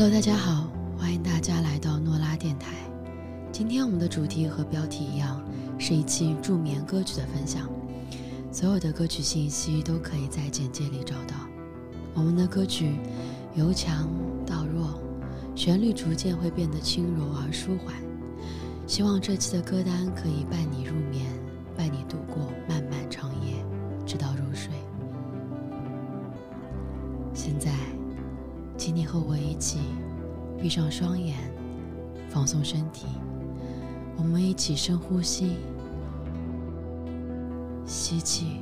Hello，大家好，欢迎大家来到诺拉电台。今天我们的主题和标题一样，是一期助眠歌曲的分享。所有的歌曲信息都可以在简介里找到。我们的歌曲由强到弱，旋律逐渐会变得轻柔而舒缓。希望这期的歌单可以伴你入眠，闭上双眼，放松身体。我们一起深呼吸，吸气，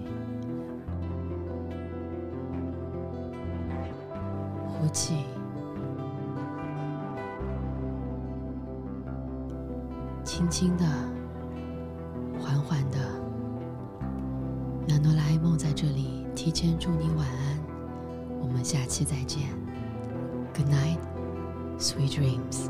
呼气。轻轻的，缓缓的，那哆啦 A 梦在这里提前祝你晚安，我们下期再见 sweet dreams。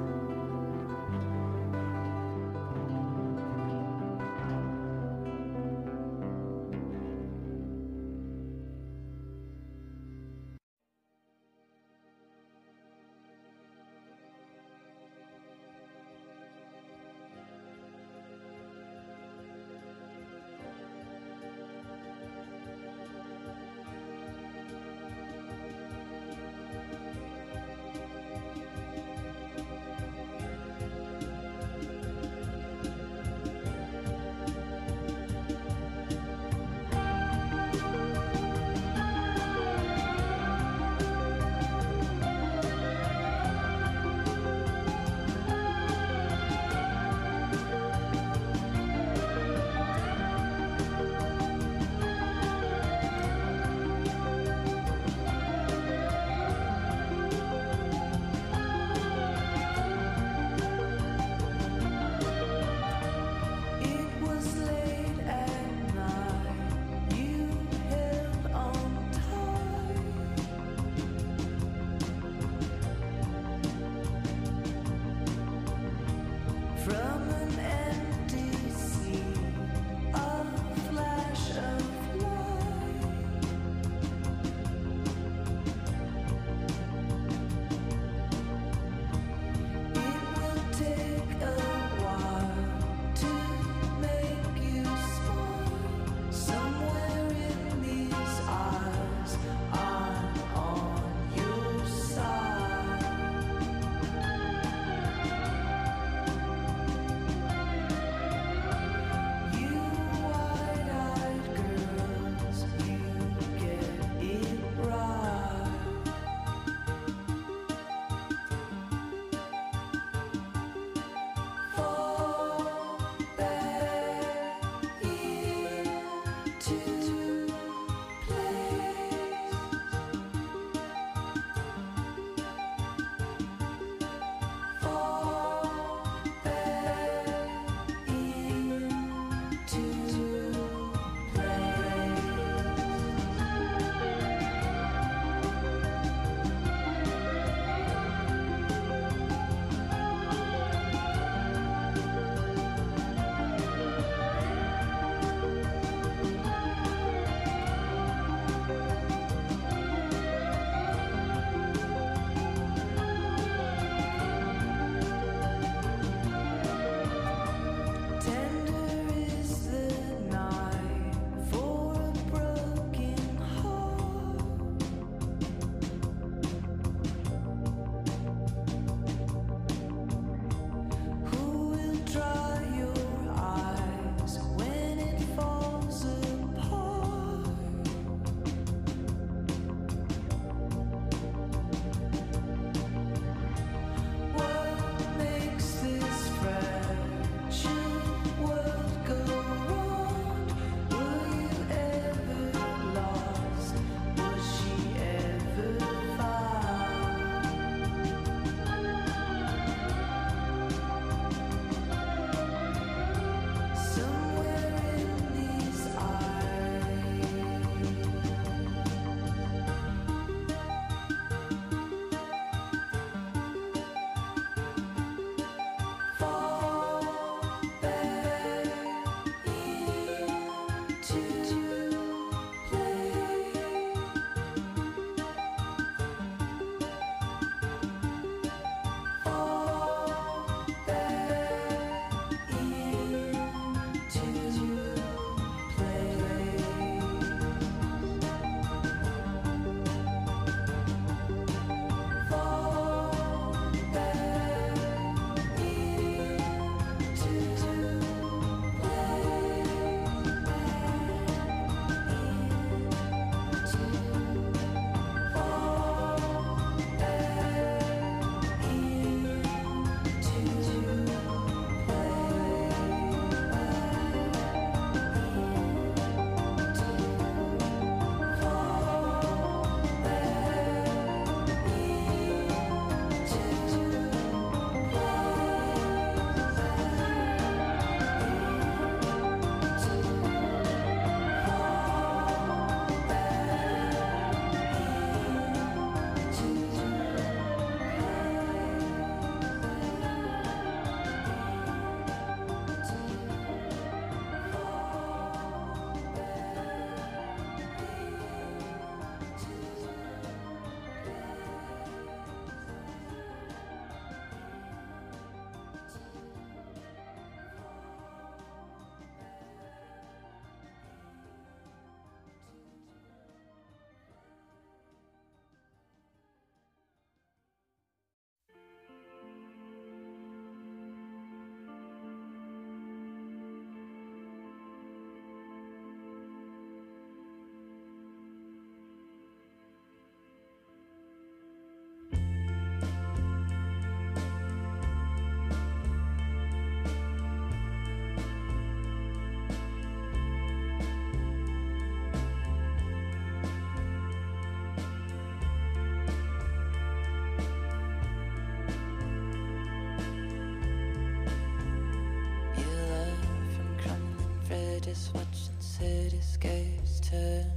Watching cityscapes turn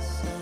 each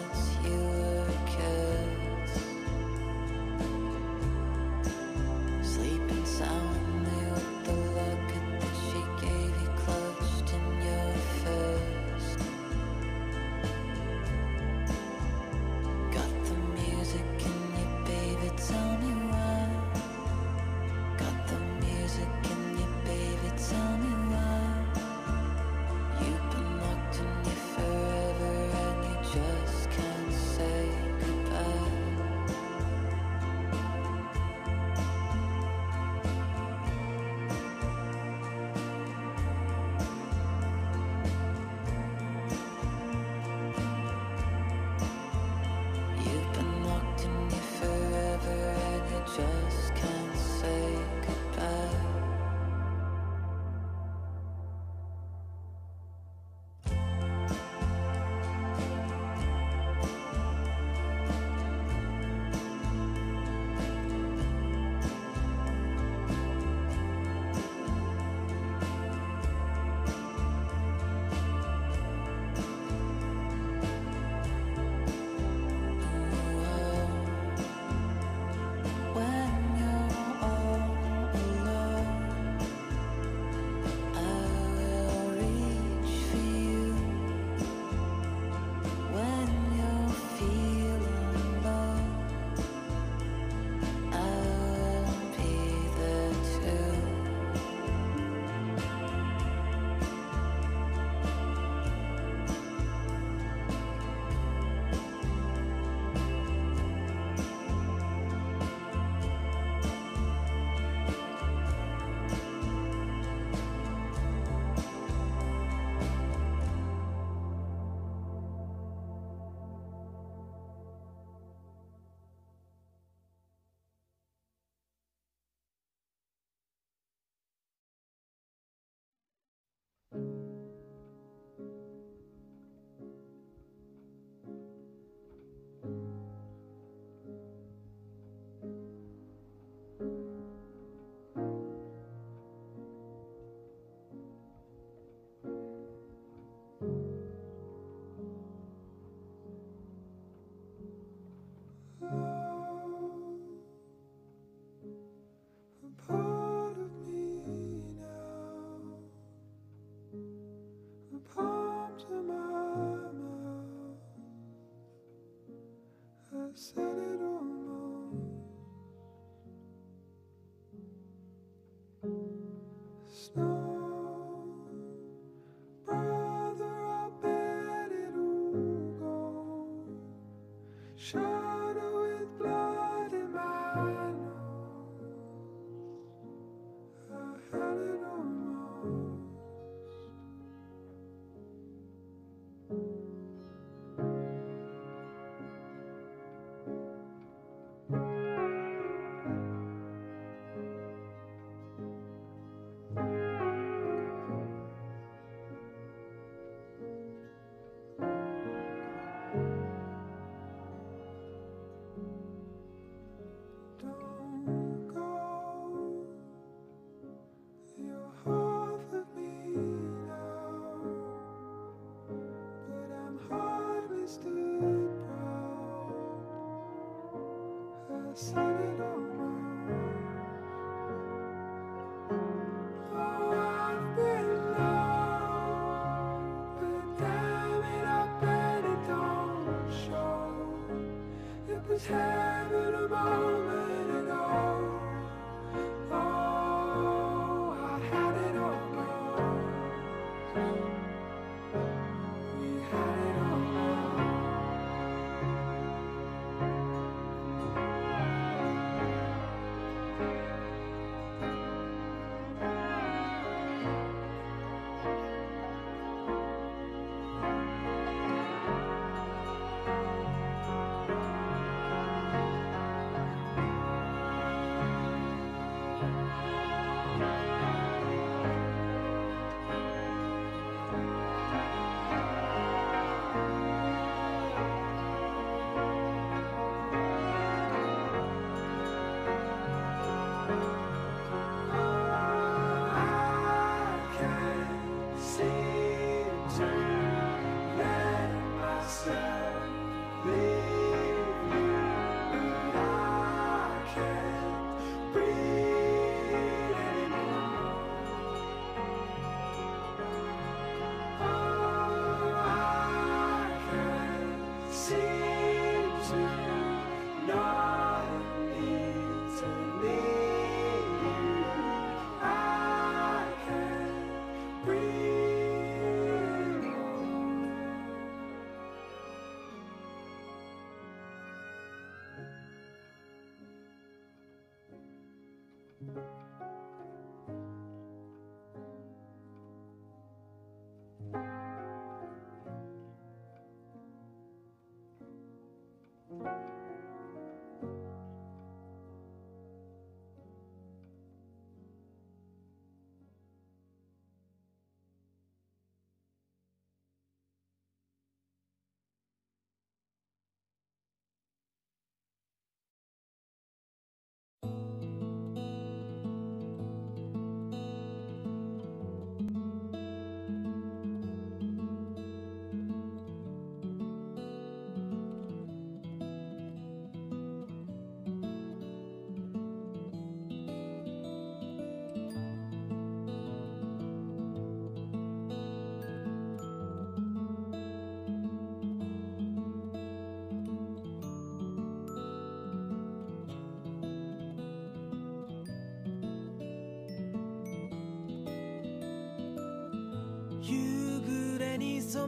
Jesus.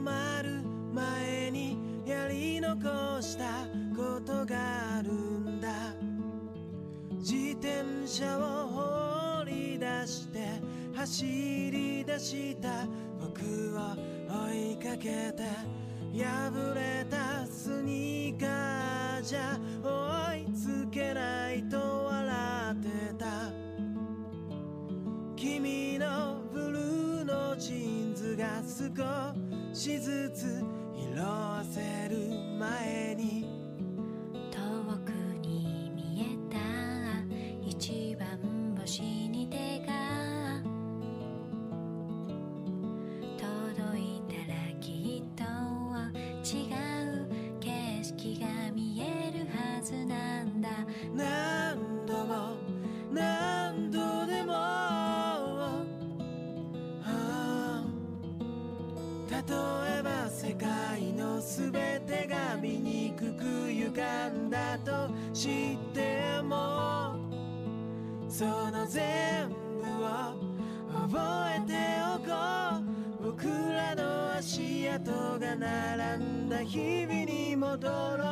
まる前にやり残したことがあるんだ。自転車を放り出して走り出した僕を追いかけて破れ全部を覚えておこう。僕らの足跡が並んだ日々に戻ろう。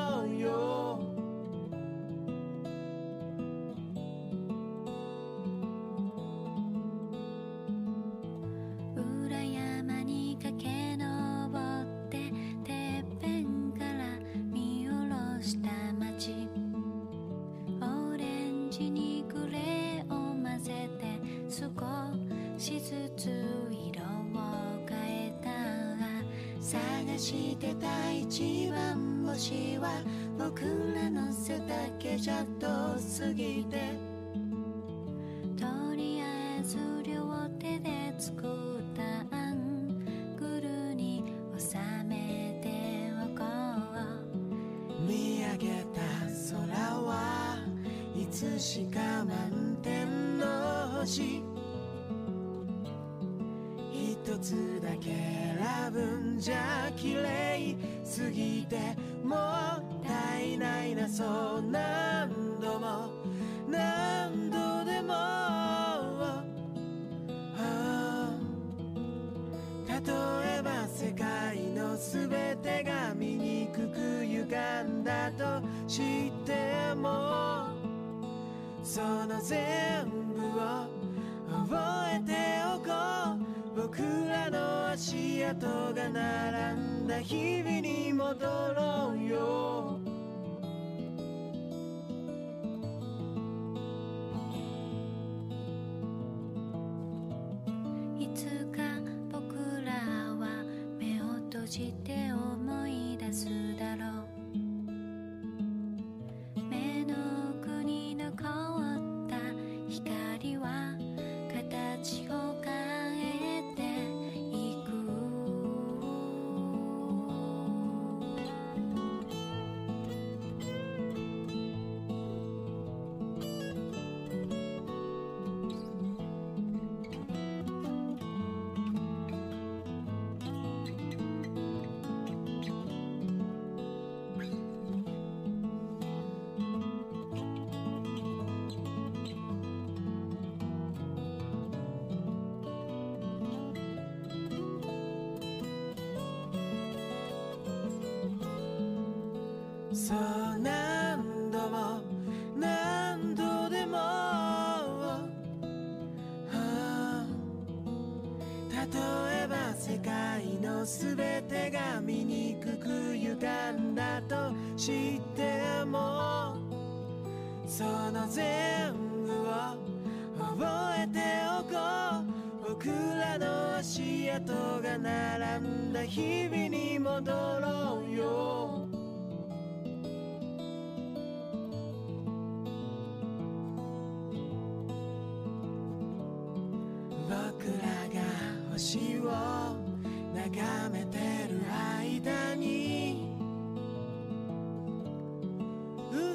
じゃ綺麗すぎてもったいないなそう。トが並んだ日々に戻ろうよ。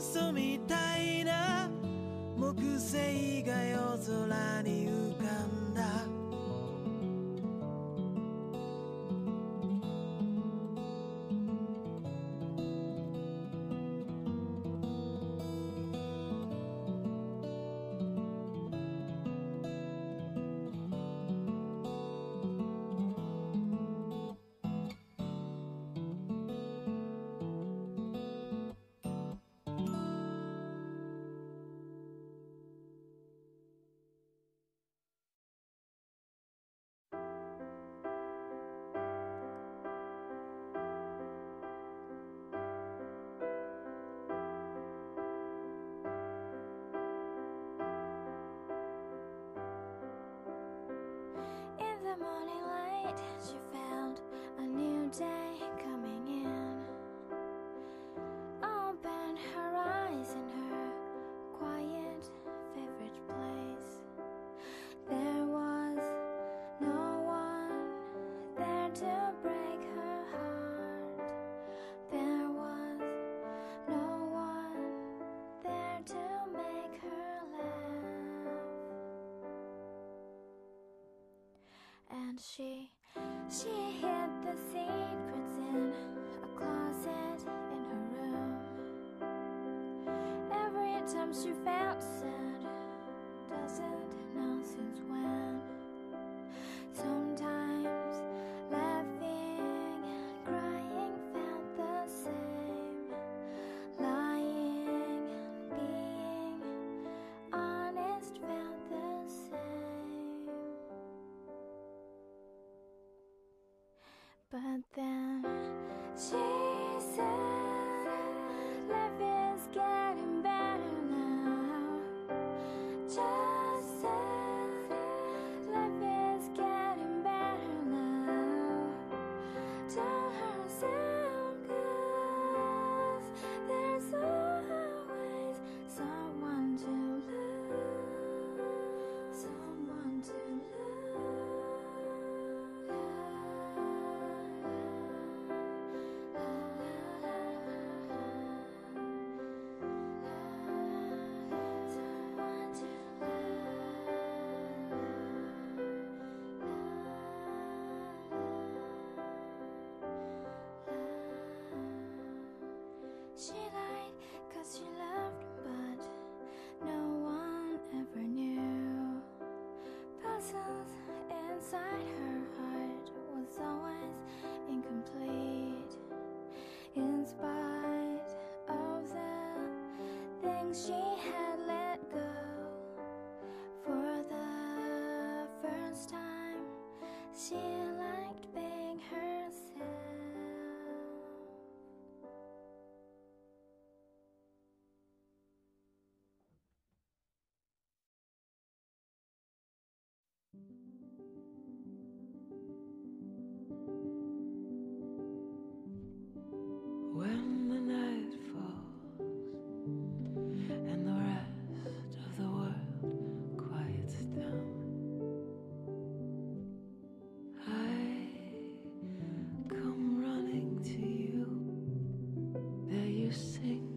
スみたいな木星が夜空に浮かんだ。But then she inside her heart was always incomplete. In spite of the things she had. sing.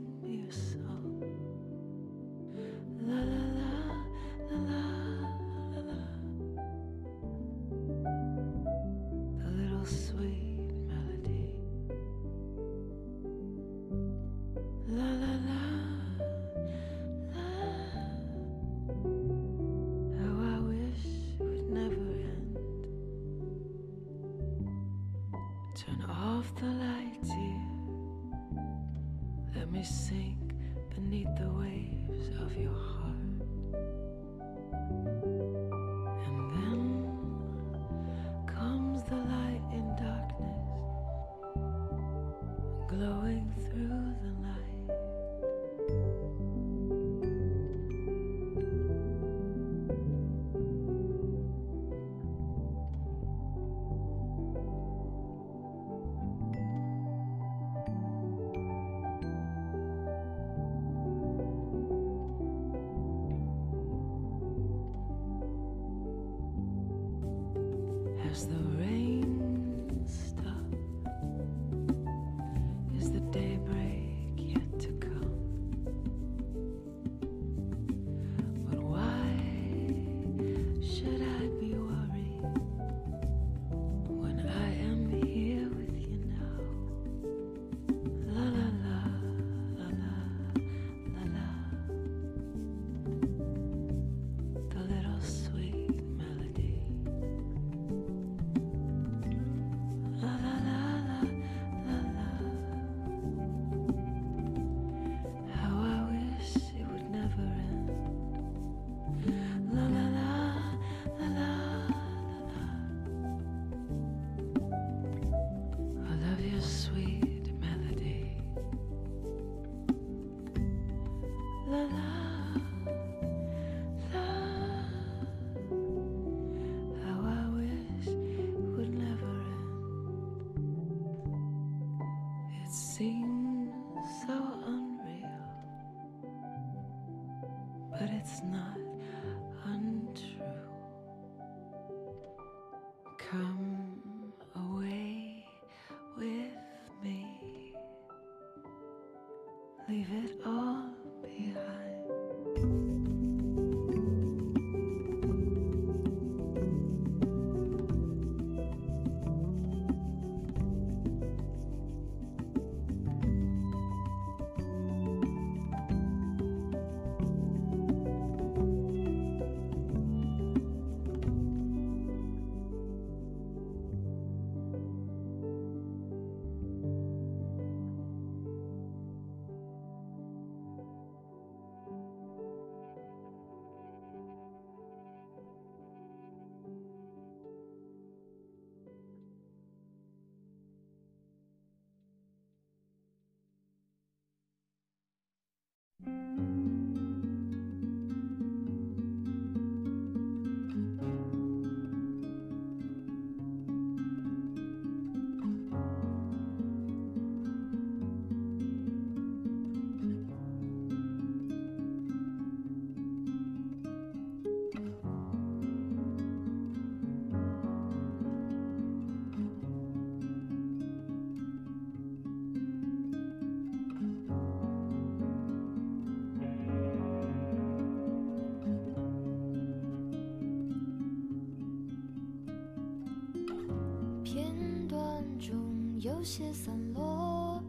有些散落，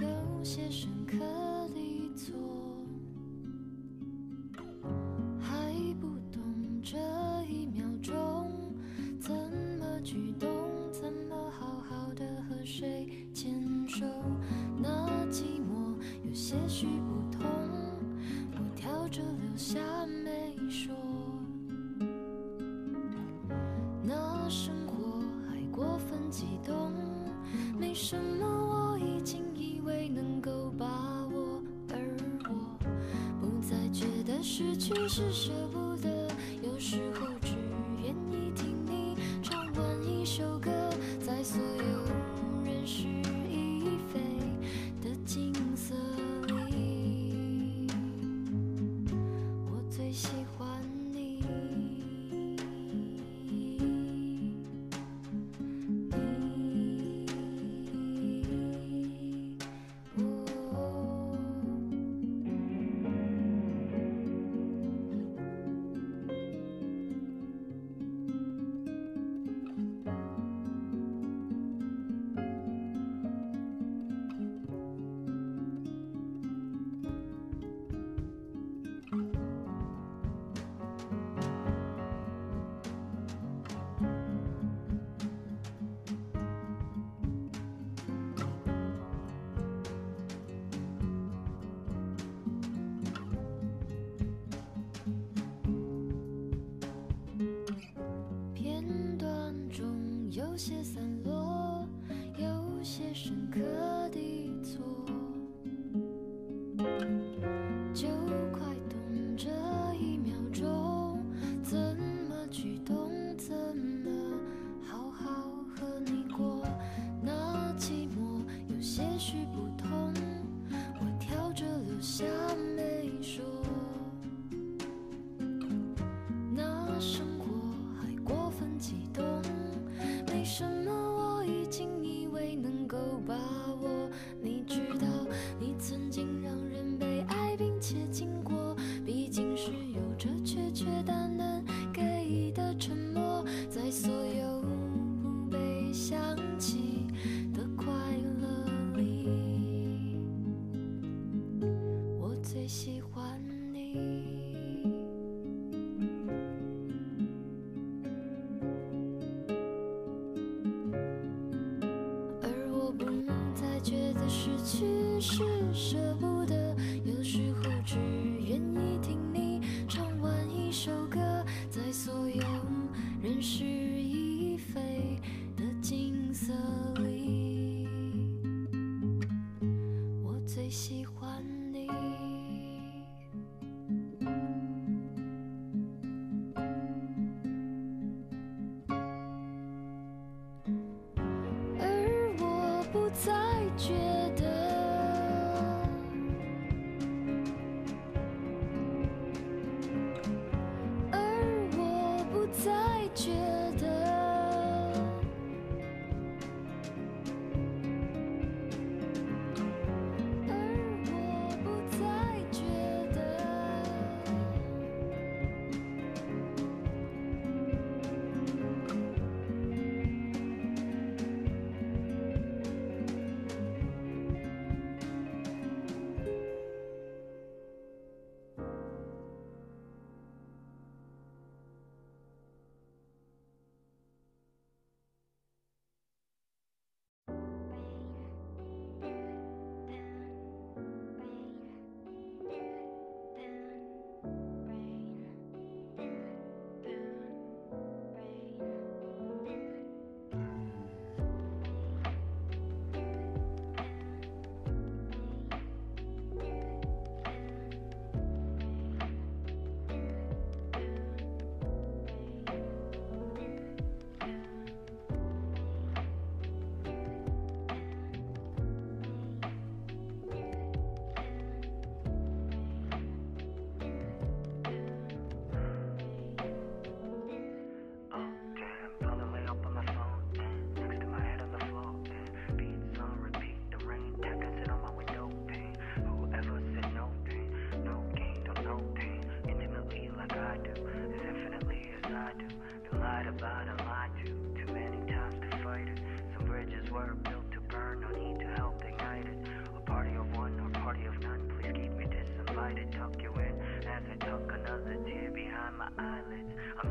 有些深刻。去是谁？中有些散落有些深刻的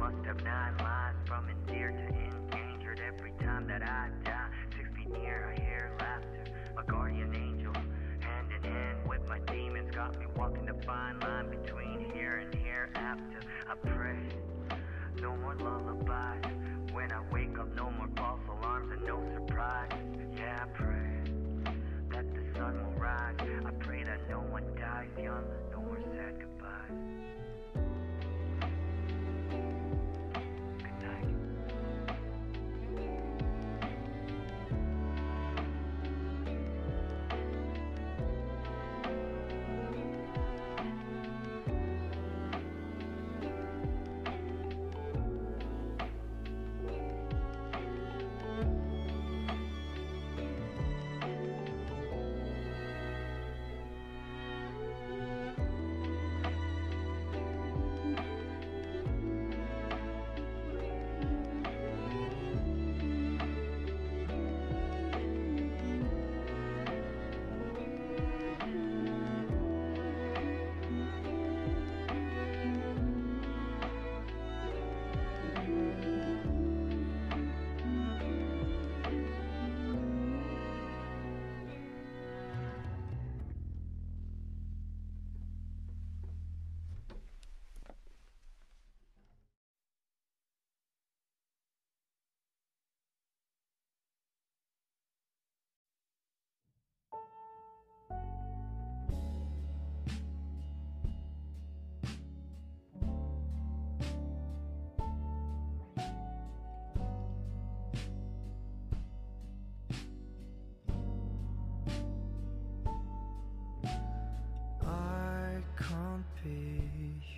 must have nine lives from endeared to endangered every time that I die. Six feet near, I hear laughter. My guardian angel, hand in hand with my demons, got me walking the fine line between here and hereafter. I pray, no more lullabies. When I wake up, no more false alarms and no surprise. Yeah, I pray that the sun will rise. I pray that no one dies young, no more sad goodbyes.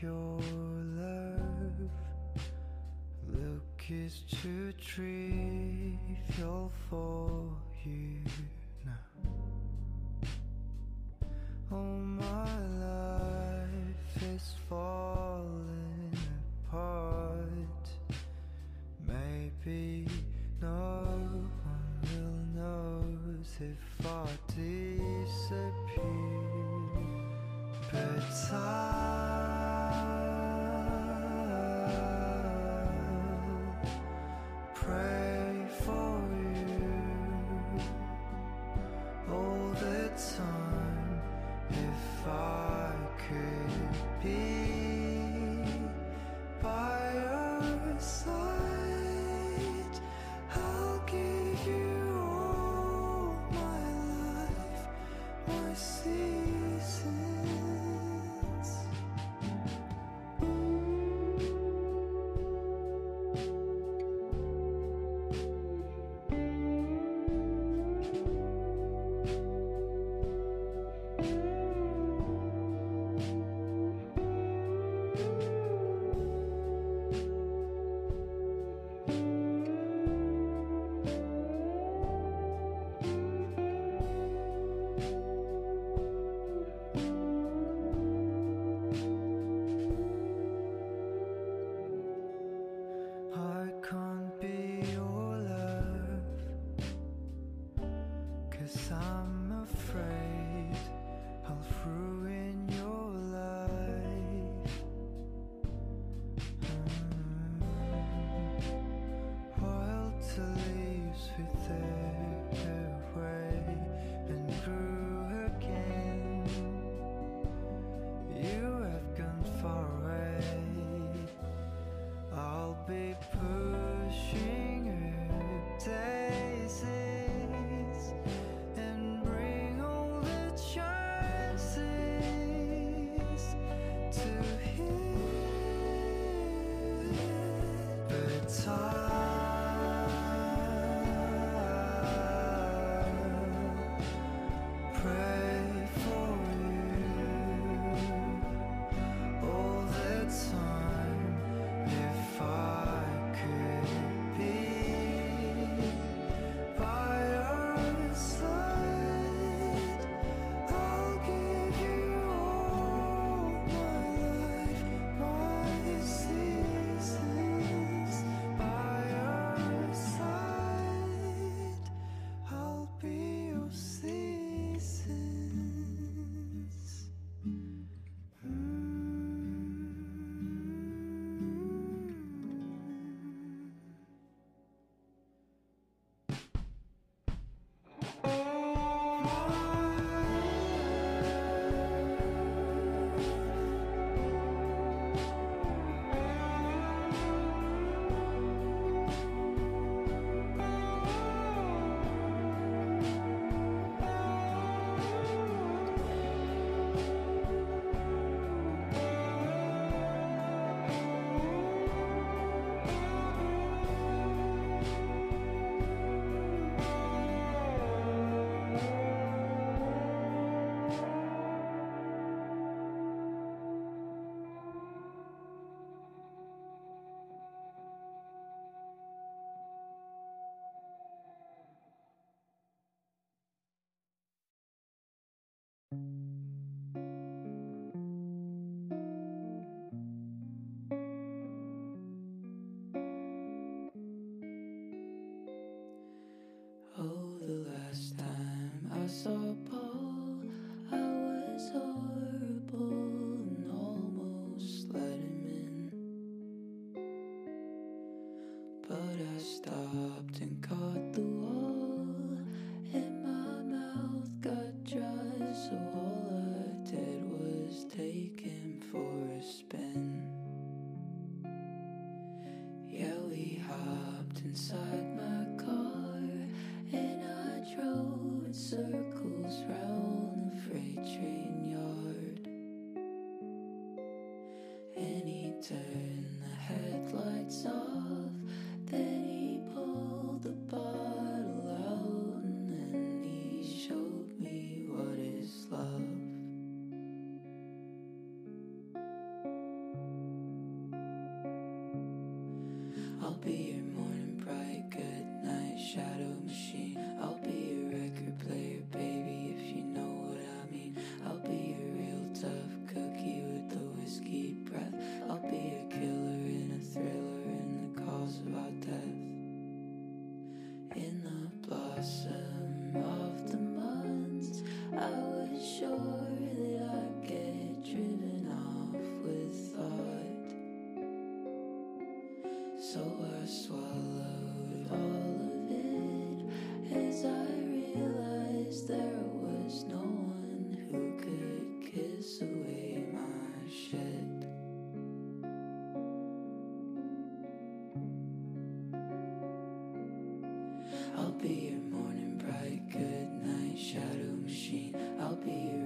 Your love. Look is too trivial for you now. Oh, my life is falling up I'll be your morning bright, good night shadow machine. I'll be your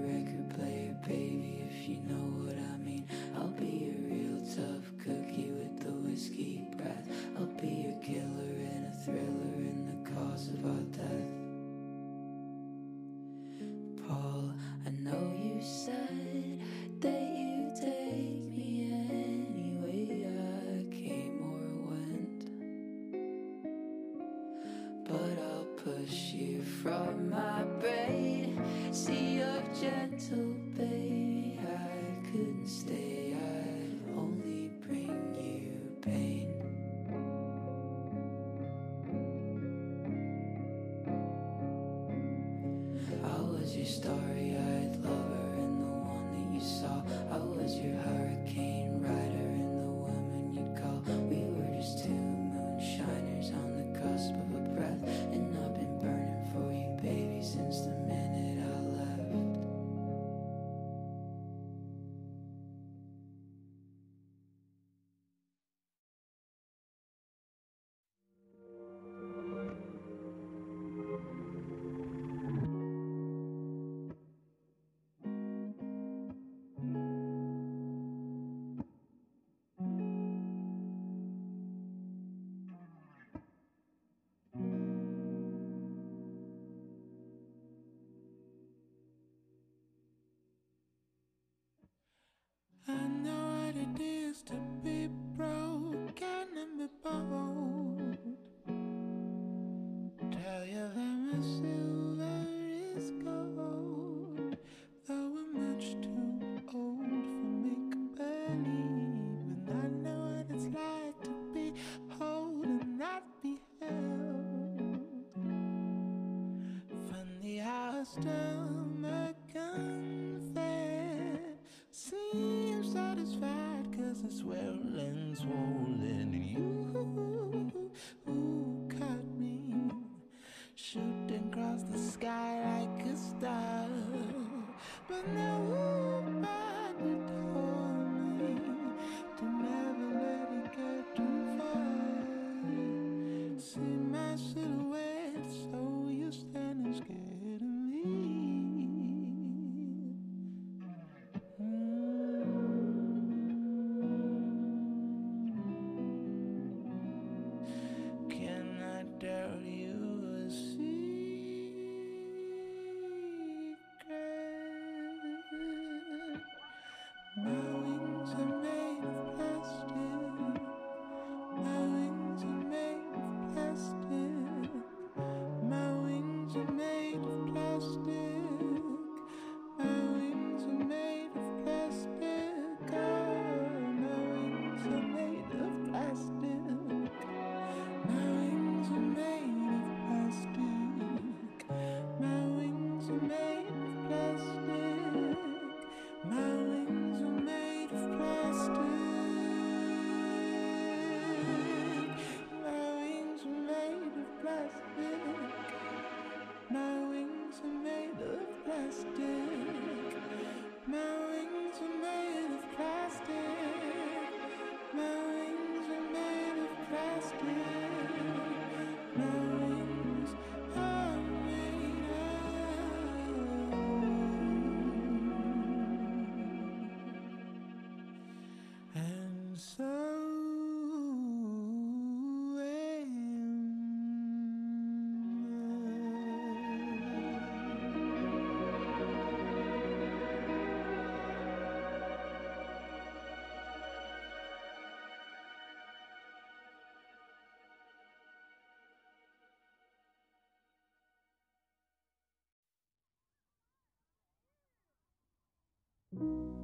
Música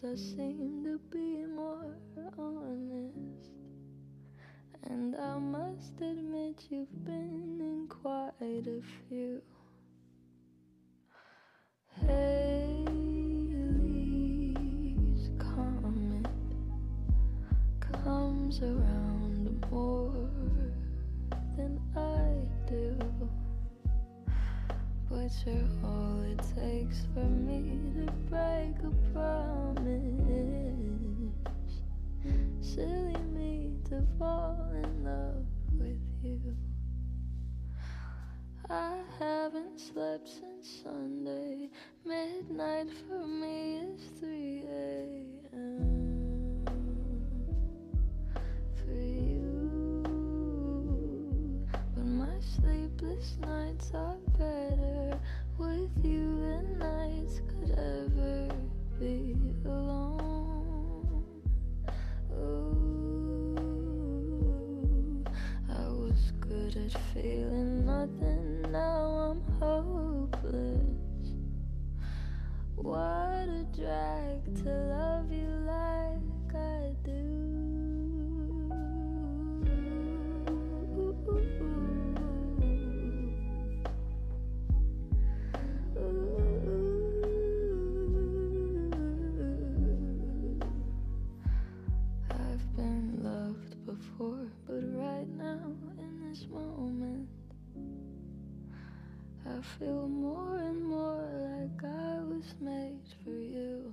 dreams, I seem to be more honest. And I must admit, you've been in quite a few. Halley's comet comes around more than I do. But you're all it takes for me Silly me to fall in love with you. I haven't slept since Sunday. Midnight for me is 3 a.m. For you, but my sleepless nights are better with you than nights could ever be alone. Good feeling nothing, now I'm hopeless. What a drag to love you like I do. I feel more and more like I was made for you.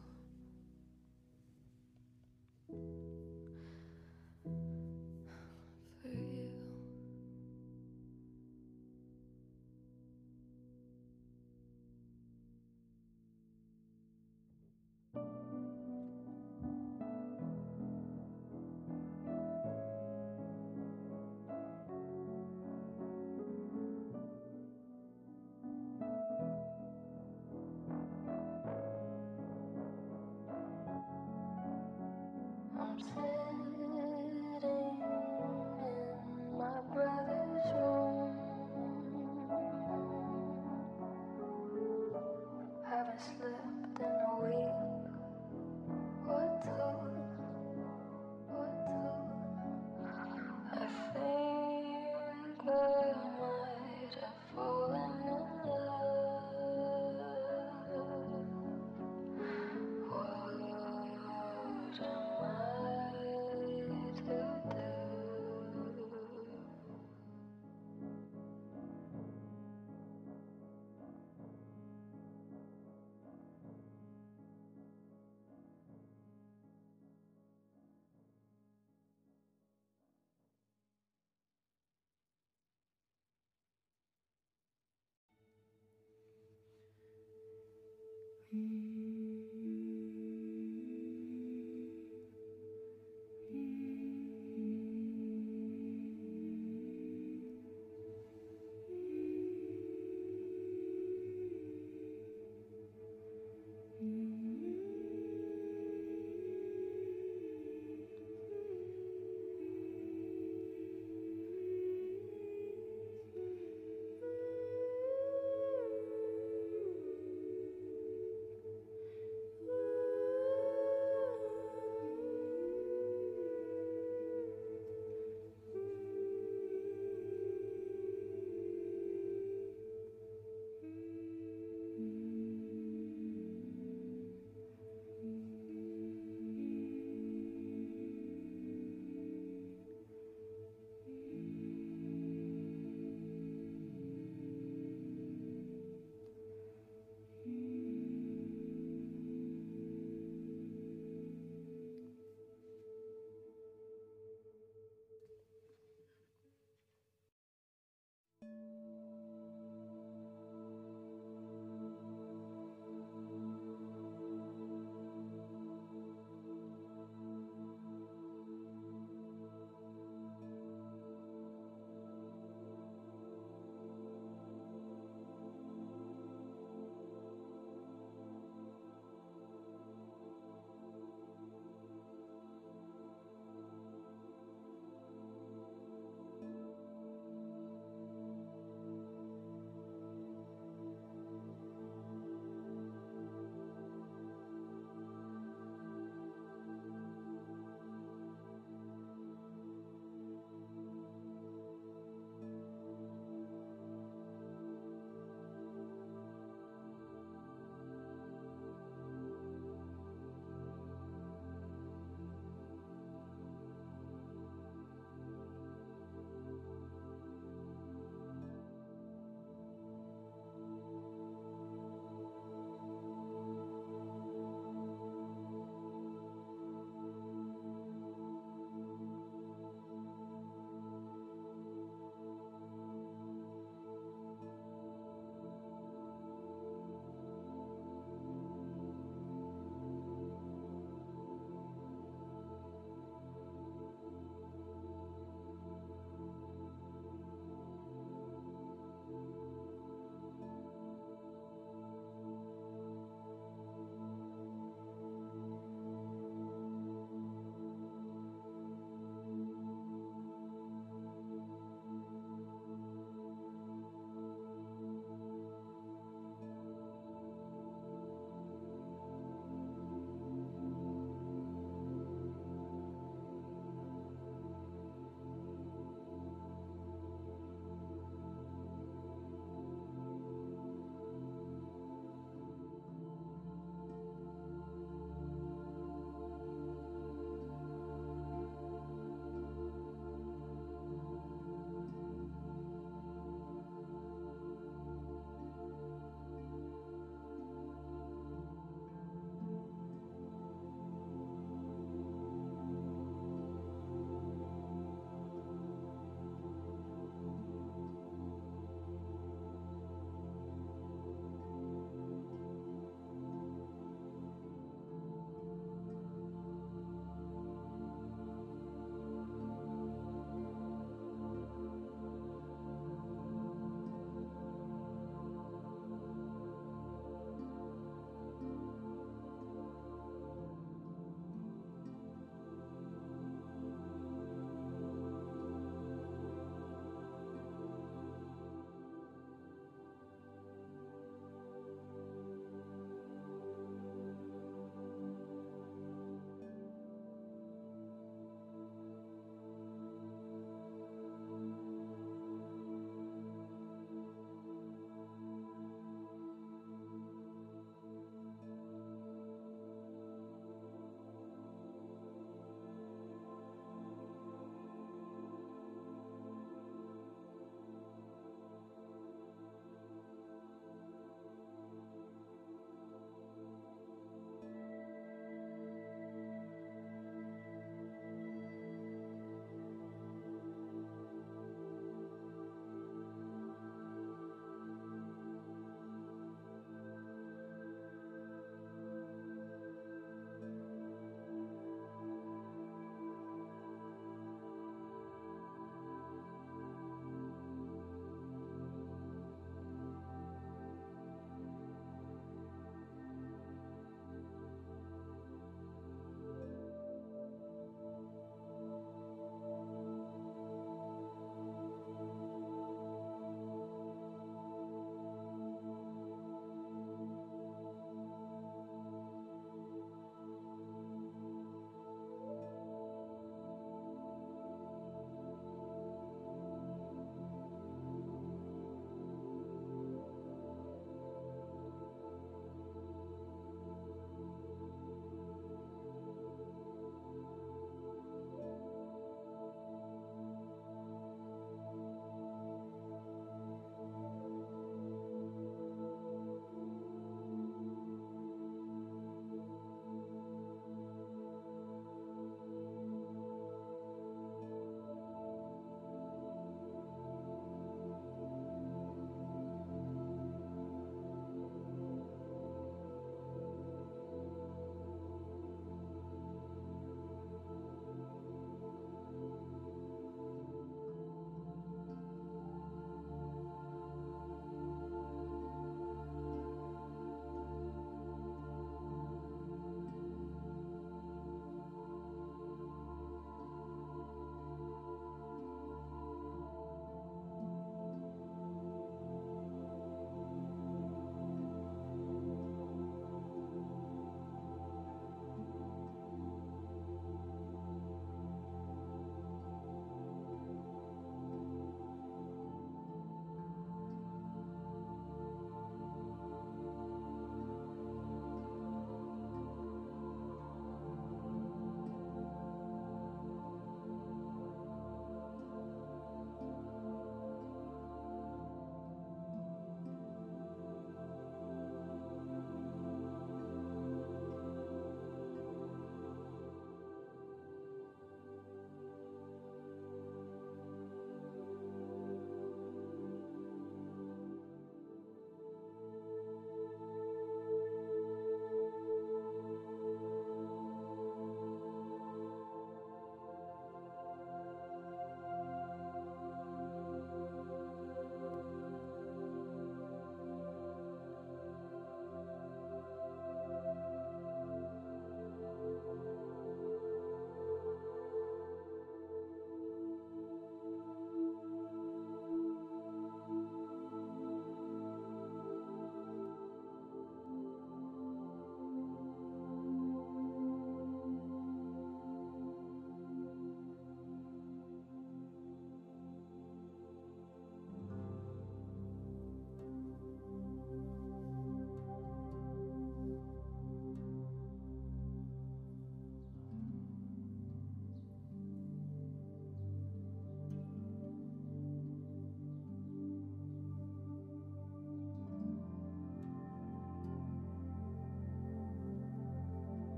much me.